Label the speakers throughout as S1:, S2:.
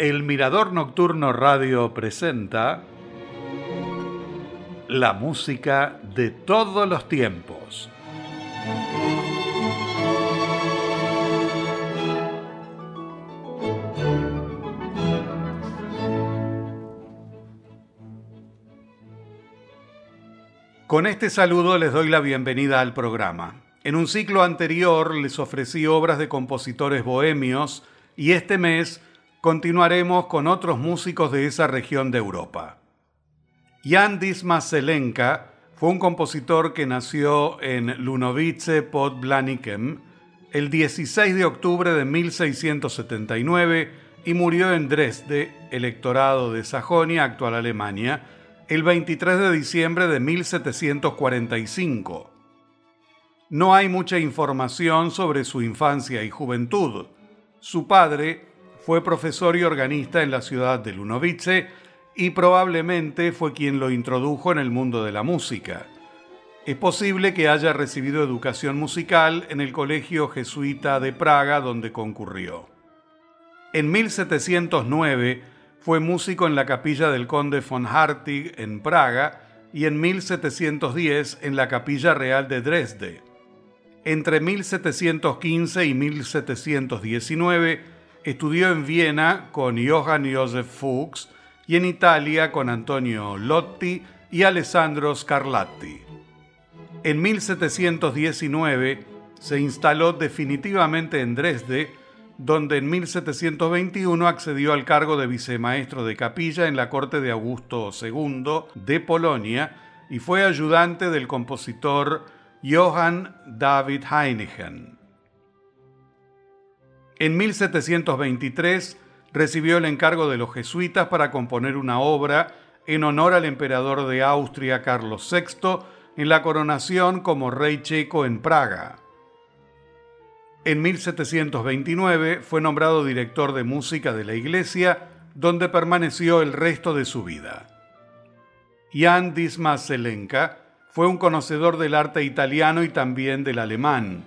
S1: El Mirador Nocturno Radio presenta la música de todos los tiempos. Con este saludo les doy la bienvenida al programa. En un ciclo anterior les ofrecí obras de compositores bohemios y este mes continuaremos con otros músicos de esa región de Europa. Jan Dismas Zelenka fue un compositor que nació en Lunovice pod Blanikem el 16 de octubre de 1679 y murió en Dresde, electorado de Sajonia, actual Alemania, el 23 de diciembre de 1745. No hay mucha información sobre su infancia y juventud. Su padre fue profesor y organista en la ciudad de Lunovice y probablemente fue quien lo introdujo en el mundo de la música. Es posible que haya recibido educación musical en el Colegio Jesuita de Praga donde concurrió. En 1709 fue músico en la capilla del conde von Hartig en Praga y en 1710 en la capilla real de Dresde. Entre 1715 y 1719 Estudió en Viena con Johann Joseph Fuchs y en Italia con Antonio Lotti y Alessandro Scarlatti. En 1719 se instaló definitivamente en Dresde, donde en 1721 accedió al cargo de vicemaestro de capilla en la corte de Augusto II de Polonia y fue ayudante del compositor Johann David Heinichen. En 1723 recibió el encargo de los jesuitas para componer una obra en honor al emperador de Austria Carlos VI en la coronación como rey checo en Praga. En 1729 fue nombrado director de música de la iglesia, donde permaneció el resto de su vida. Jan Dismas Zelenka fue un conocedor del arte italiano y también del alemán.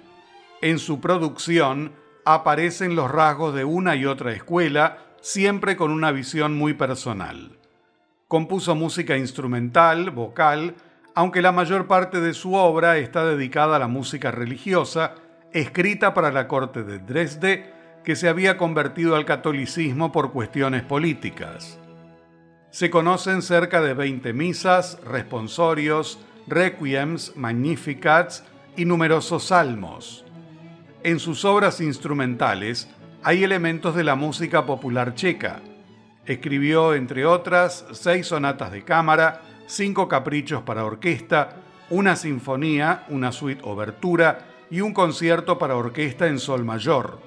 S1: En su producción aparecen los rasgos de una y otra escuela, siempre con una visión muy personal. Compuso música instrumental, vocal, aunque la mayor parte de su obra está dedicada a la música religiosa, escrita para la corte de Dresde, que se había convertido al catolicismo por cuestiones políticas. Se conocen cerca de 20 misas, responsorios, requiems, magnificats y numerosos salmos. En sus obras instrumentales hay elementos de la música popular checa. Escribió, entre otras, seis sonatas de cámara, cinco caprichos para orquesta, una sinfonía, una suite obertura y un concierto para orquesta en sol mayor.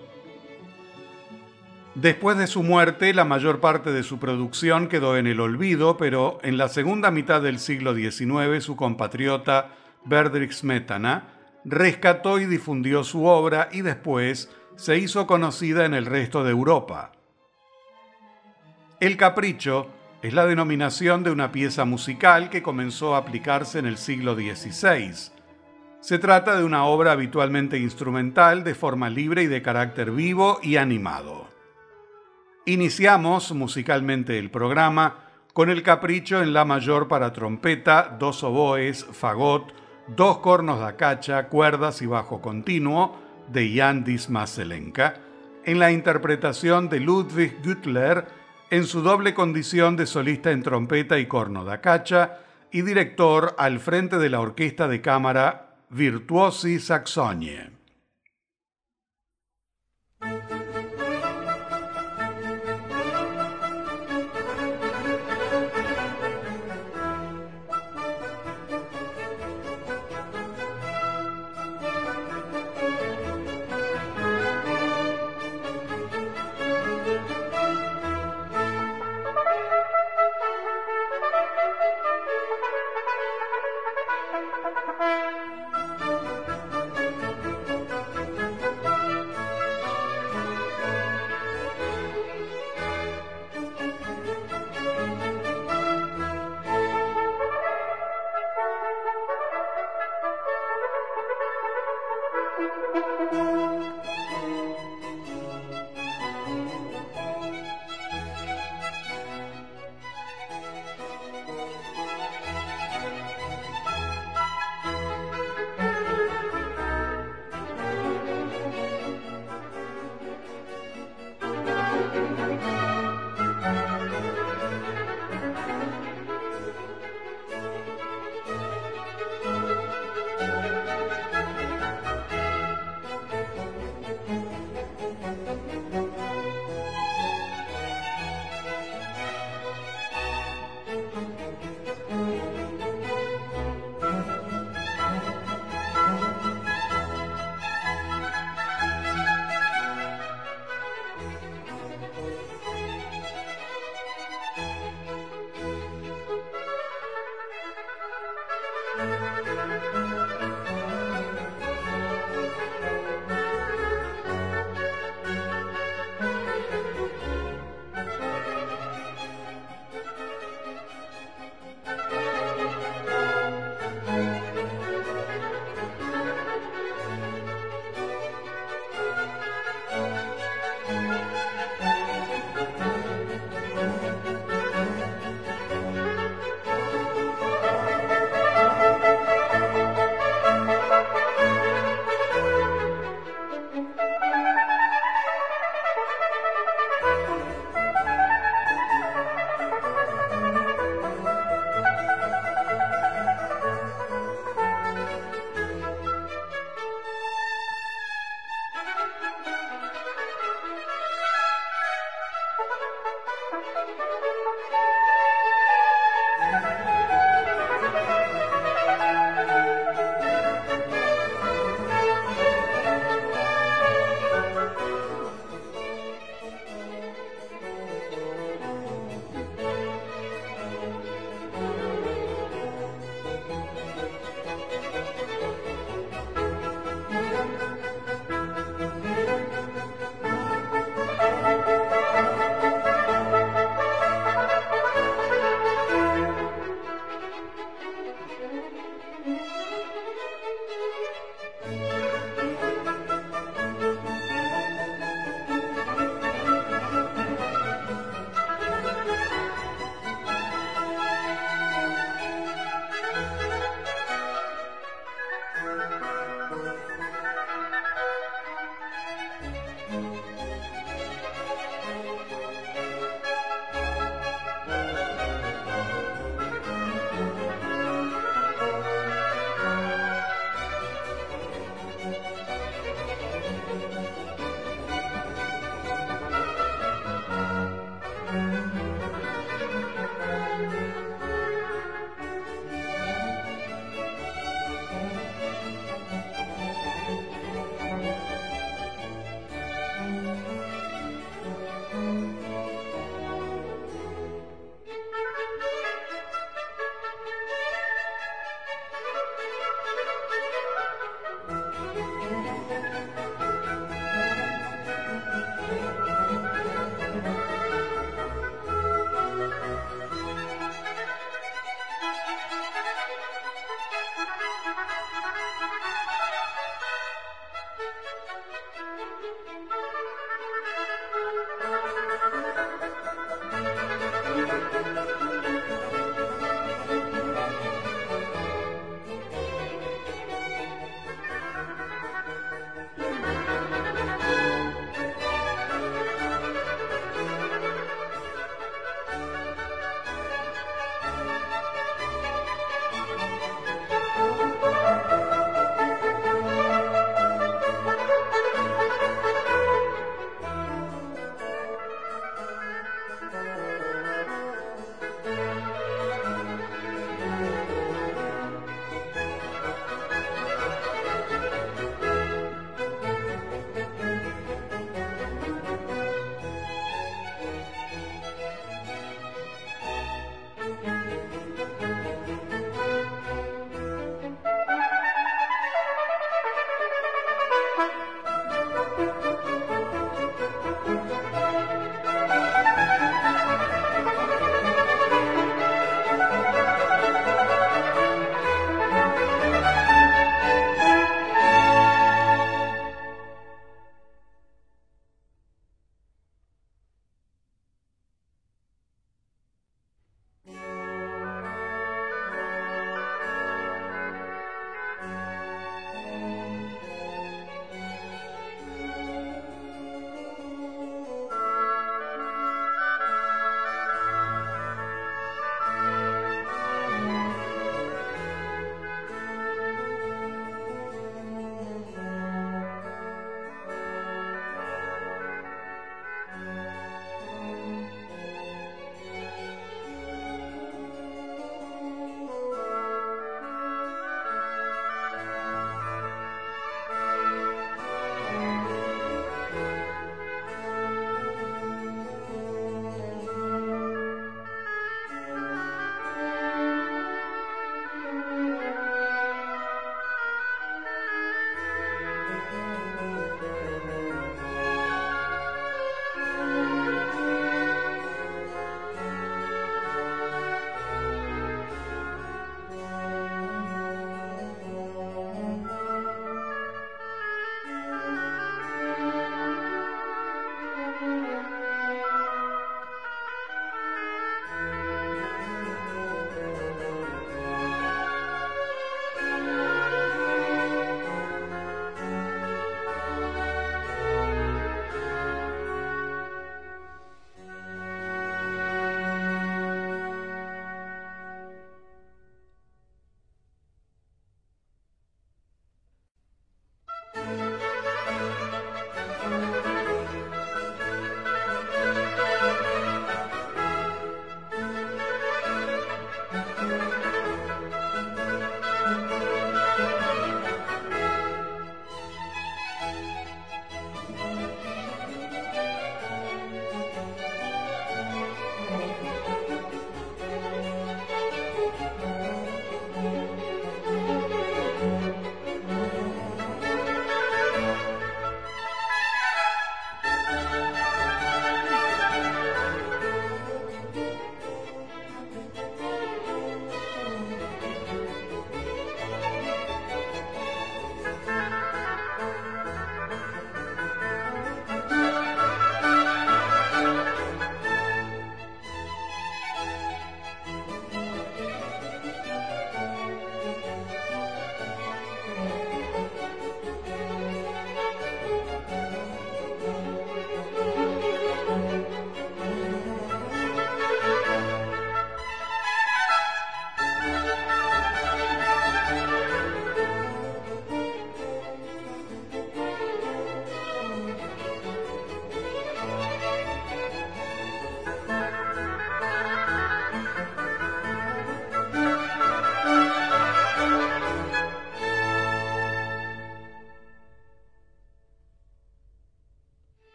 S1: Después de su muerte, la mayor parte de su producción quedó en el olvido, pero en la segunda mitad del siglo XIX su compatriota Berdrich Smetana rescató y difundió su obra y después se hizo conocida en el resto de Europa. El capricho es la denominación de una pieza musical que comenzó a aplicarse en el siglo XVI. Se trata de una obra habitualmente instrumental de forma libre y de carácter vivo y animado. Iniciamos musicalmente el programa con el capricho en la mayor para trompeta, dos oboes, fagot, dos cornos de cacha, cuerdas y bajo continuo de Jan Dismas en la interpretación de Ludwig Güttler en su doble condición de solista en trompeta y corno da cacha y director al frente de la orquesta de cámara Virtuosi Saxonie.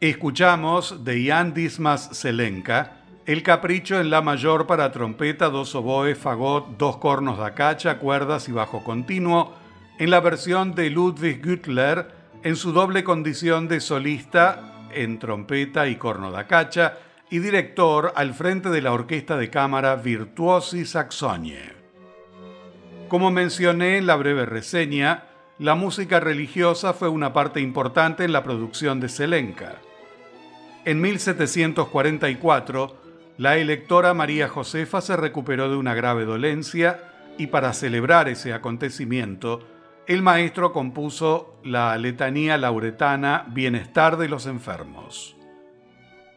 S1: Escuchamos de Jan Dismas Selenka el capricho en la mayor para trompeta, dos oboes, fagot, dos cornos de cacha, cuerdas y bajo continuo, en la versión de Ludwig Güttler, en su doble condición de solista en trompeta y corno da cacha, y director al frente de la orquesta de cámara Virtuosi Saxonie. Como mencioné en la breve reseña, la música religiosa fue una parte importante en la producción de Selenka. En 1744, la electora María Josefa se recuperó de una grave dolencia y para celebrar ese acontecimiento, el maestro compuso la letanía lauretana Bienestar de los Enfermos.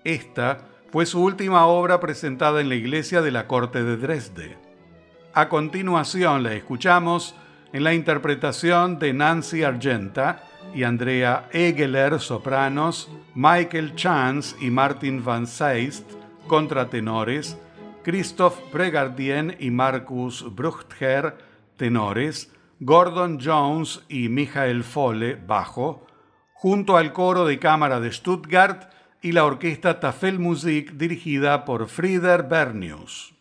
S1: Esta fue su última obra presentada en la iglesia de la corte de Dresde. A continuación la escuchamos en la interpretación de Nancy Argenta y Andrea Egeler, sopranos, Michael Chance y Martin Van Seist, contratenores, Christoph Pregardien y Marcus Bruchther, tenores, Gordon Jones y Michael Fole, bajo, junto al coro de cámara de Stuttgart y la orquesta Tafelmusik dirigida por Frieder Bernius.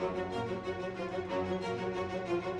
S2: Thank you.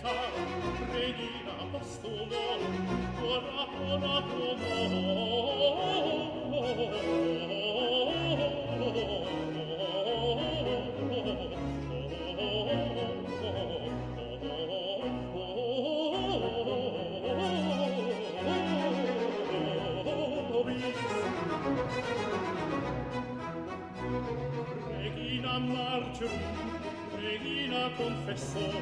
S2: benedetta regina postumo ora ora pro confessor,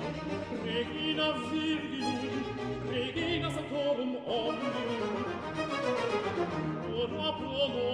S2: Regina Virginum, Regina Satorum Omnium, ora pro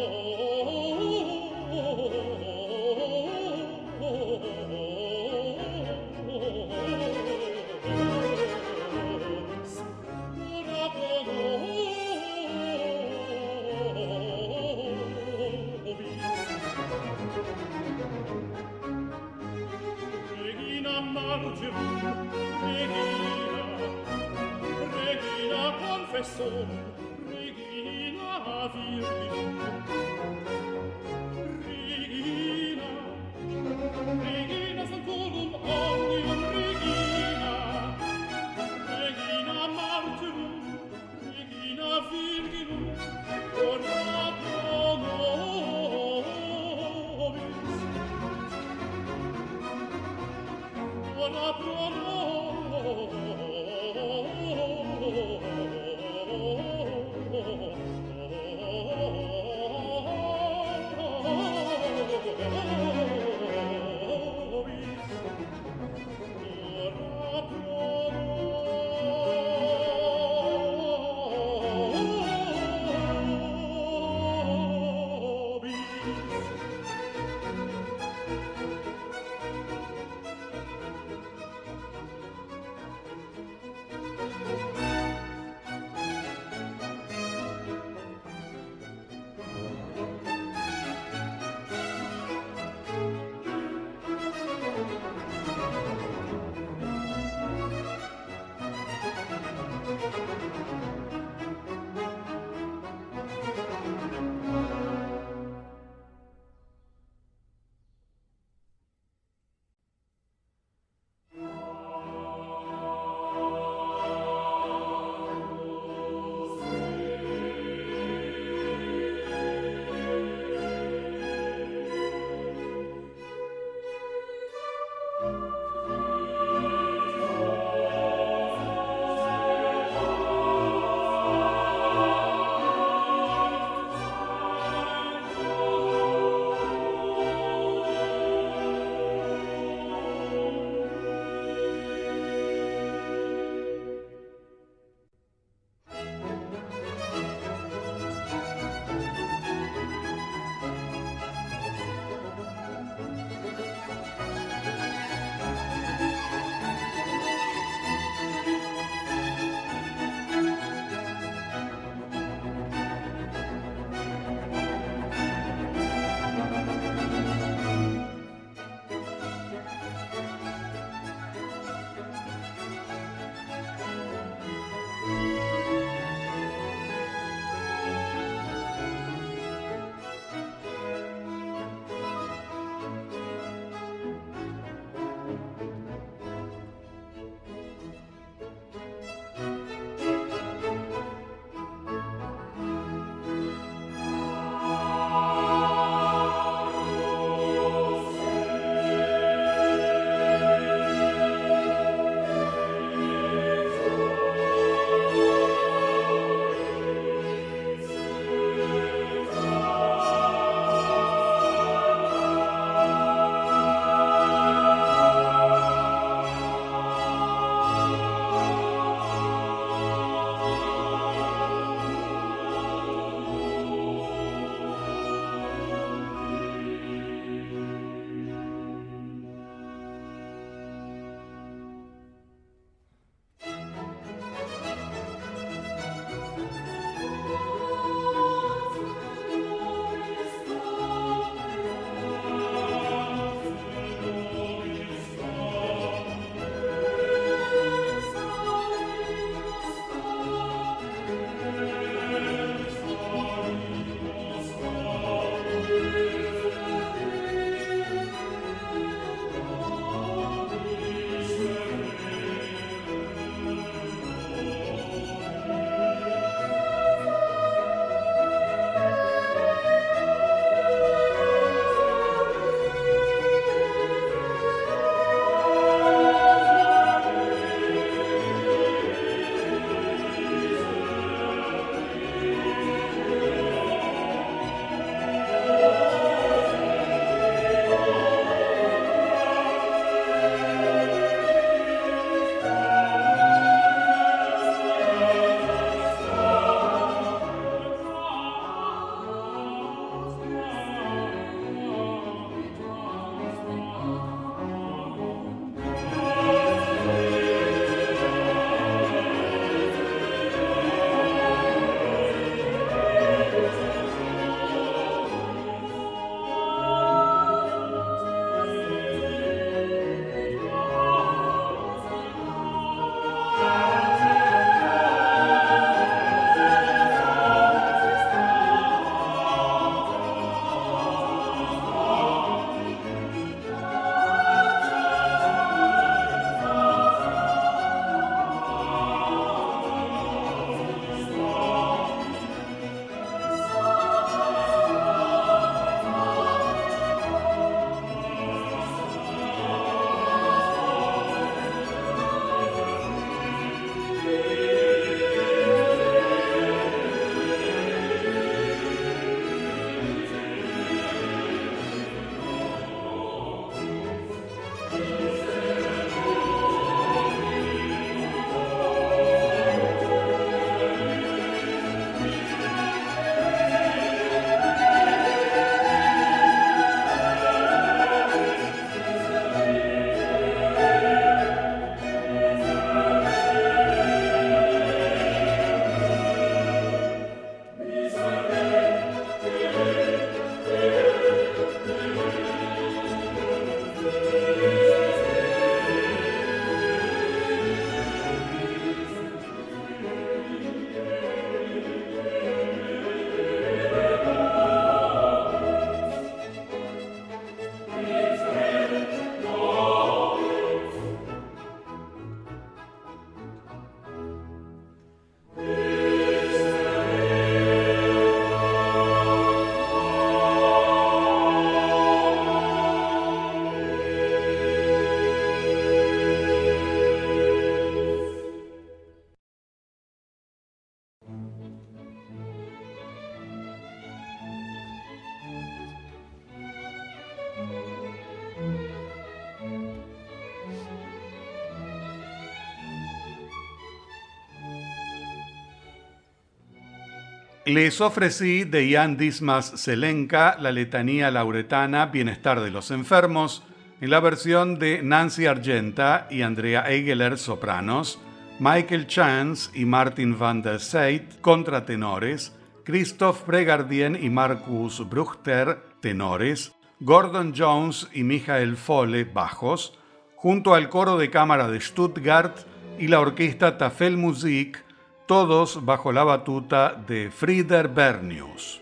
S1: Les ofrecí de Jan Dismas Selenka la letanía lauretana Bienestar de los Enfermos en la versión de Nancy Argenta y Andrea Egeler sopranos, Michael Chance y Martin van der Seyt contratenores, Christoph Pregardien y Marcus Bruchter tenores, Gordon Jones y Michael Fole bajos, junto al coro de cámara de Stuttgart y la orquesta Tafel Musik todos bajo la batuta de Frieder Bernius.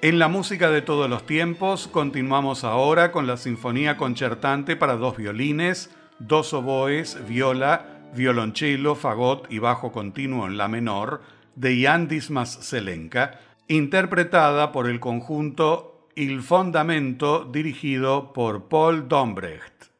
S1: En la música de todos los tiempos continuamos ahora con la Sinfonía Concertante para dos violines, dos oboes, viola, violonchelo, fagot y bajo continuo en la menor de Jan Dismas Selenka, interpretada por el conjunto Il Fondamento dirigido por Paul Dombrecht.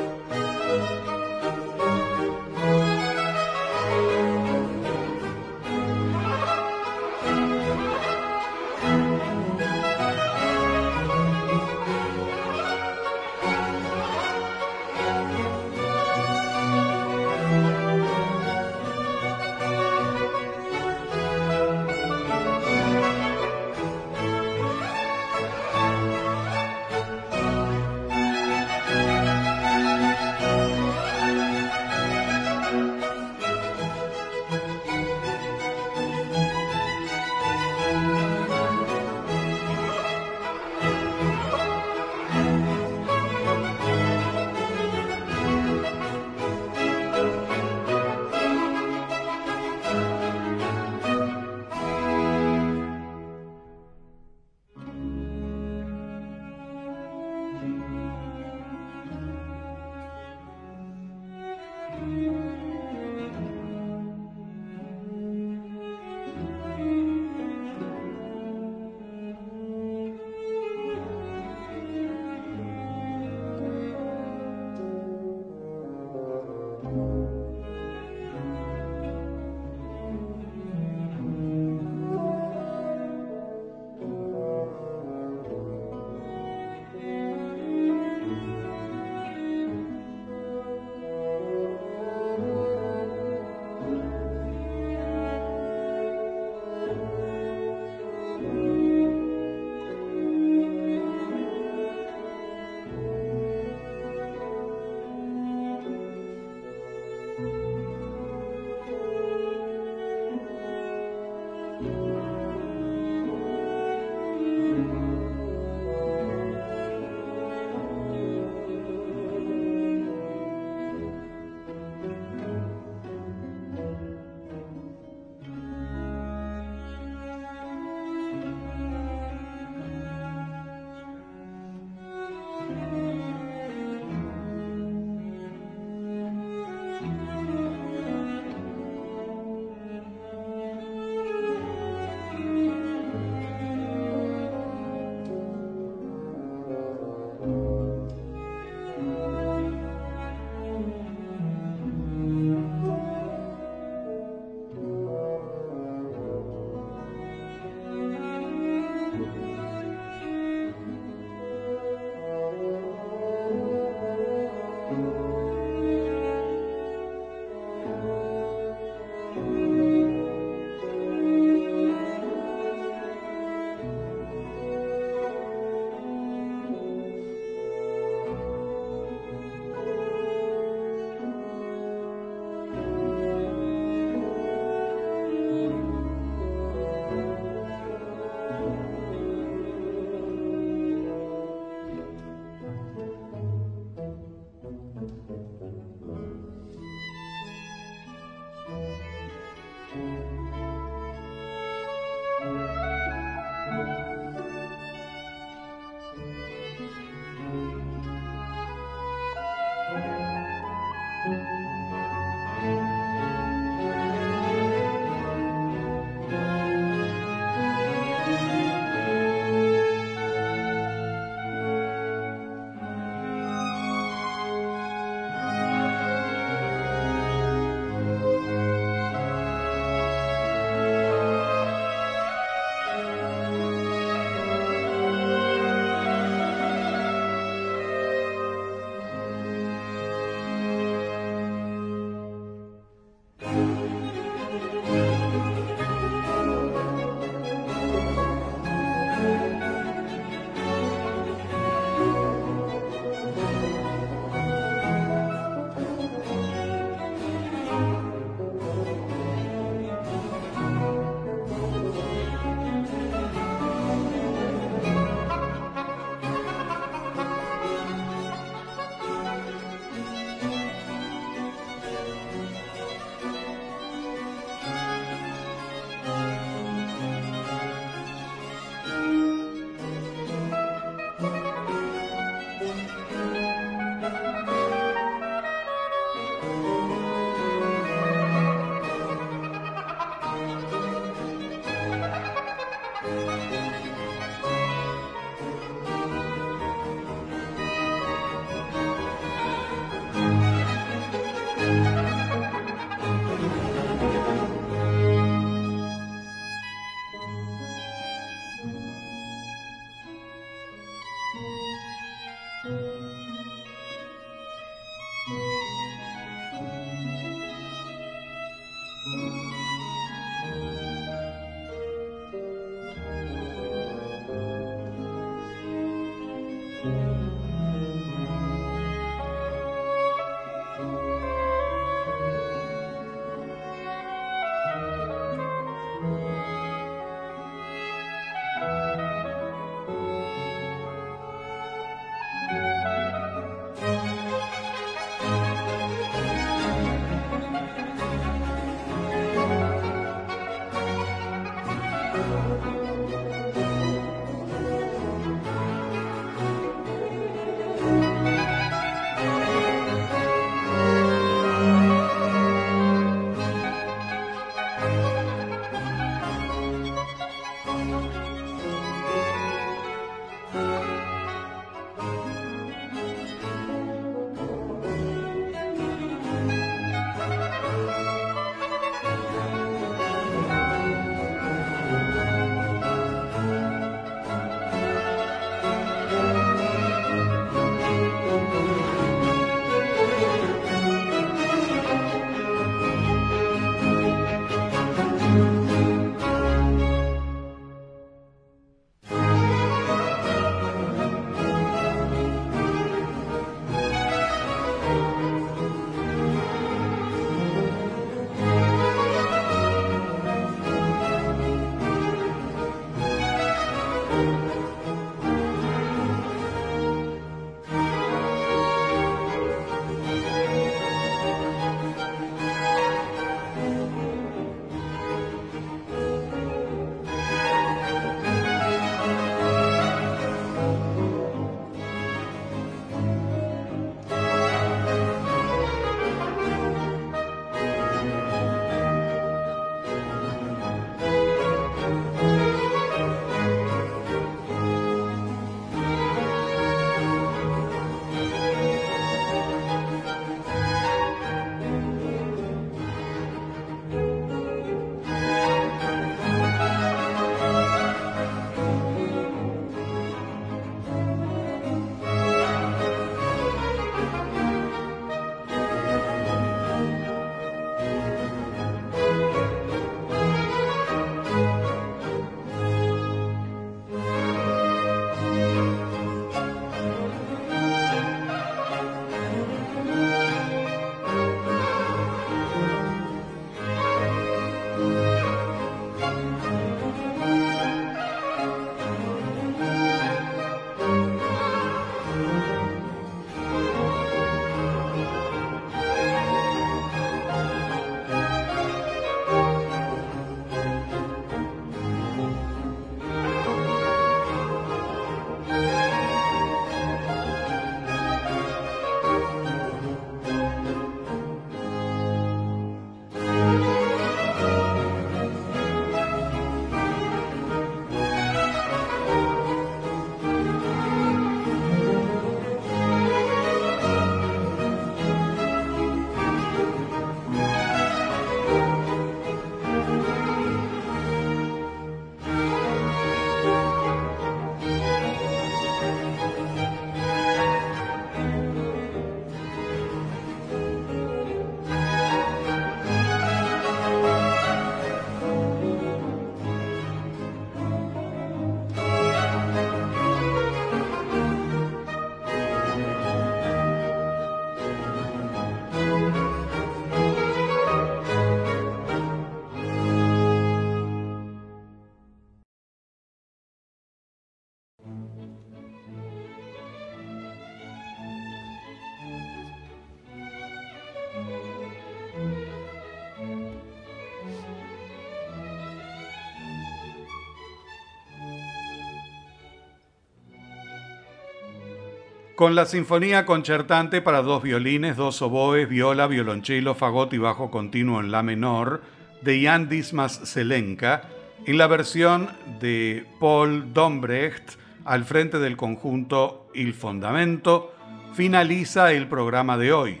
S1: Con la Sinfonía Concertante para dos violines, dos oboes, viola, violonchelo, fagot y bajo continuo en la menor de Jan Dismas Zelenka, en la versión de Paul Dombrecht al frente del conjunto Il Fondamento, finaliza el programa de hoy.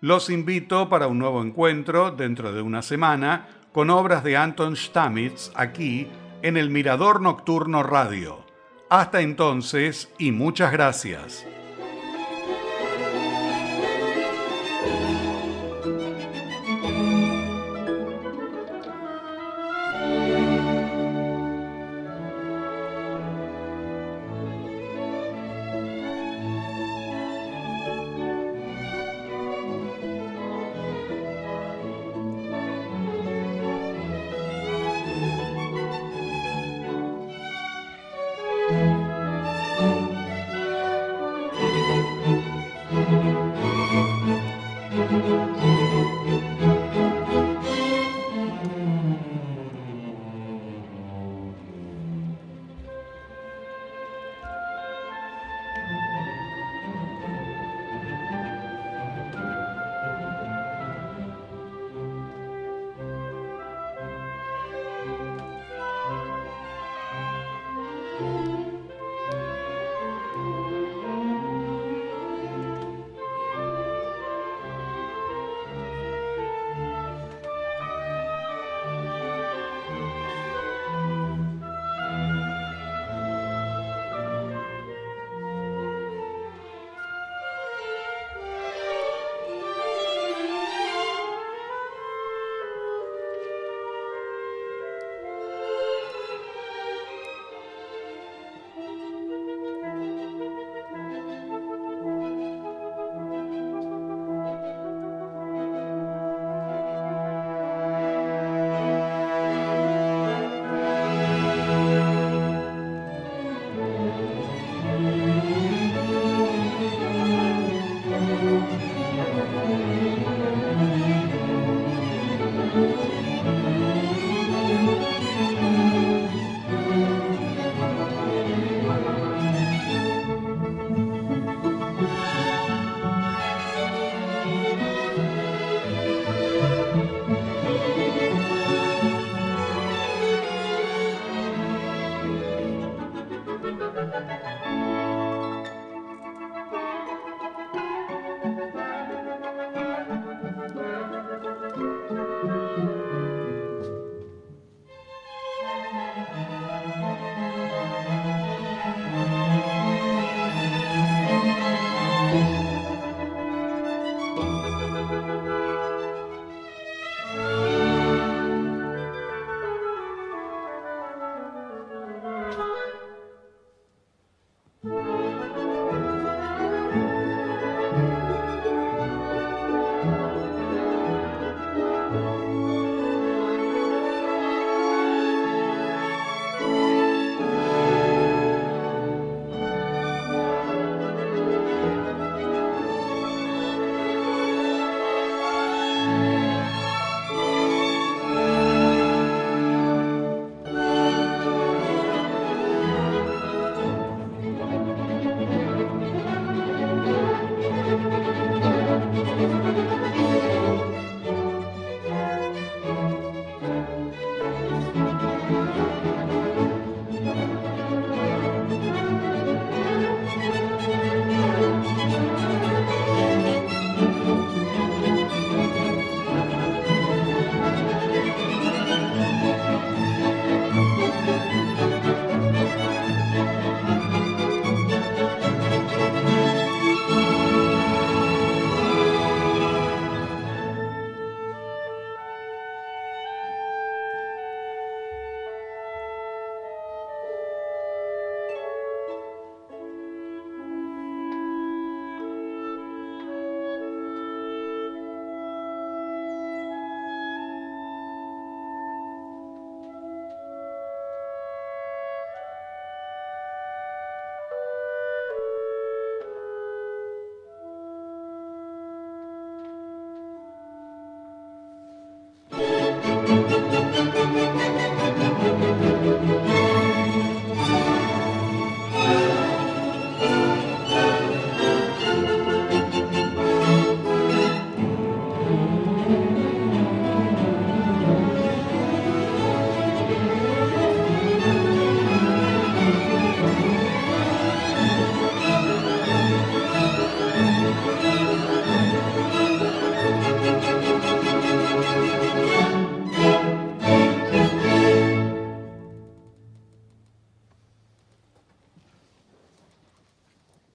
S1: Los invito para un nuevo encuentro dentro de una semana con obras de Anton Stamitz aquí en el Mirador Nocturno Radio. Hasta entonces y muchas gracias.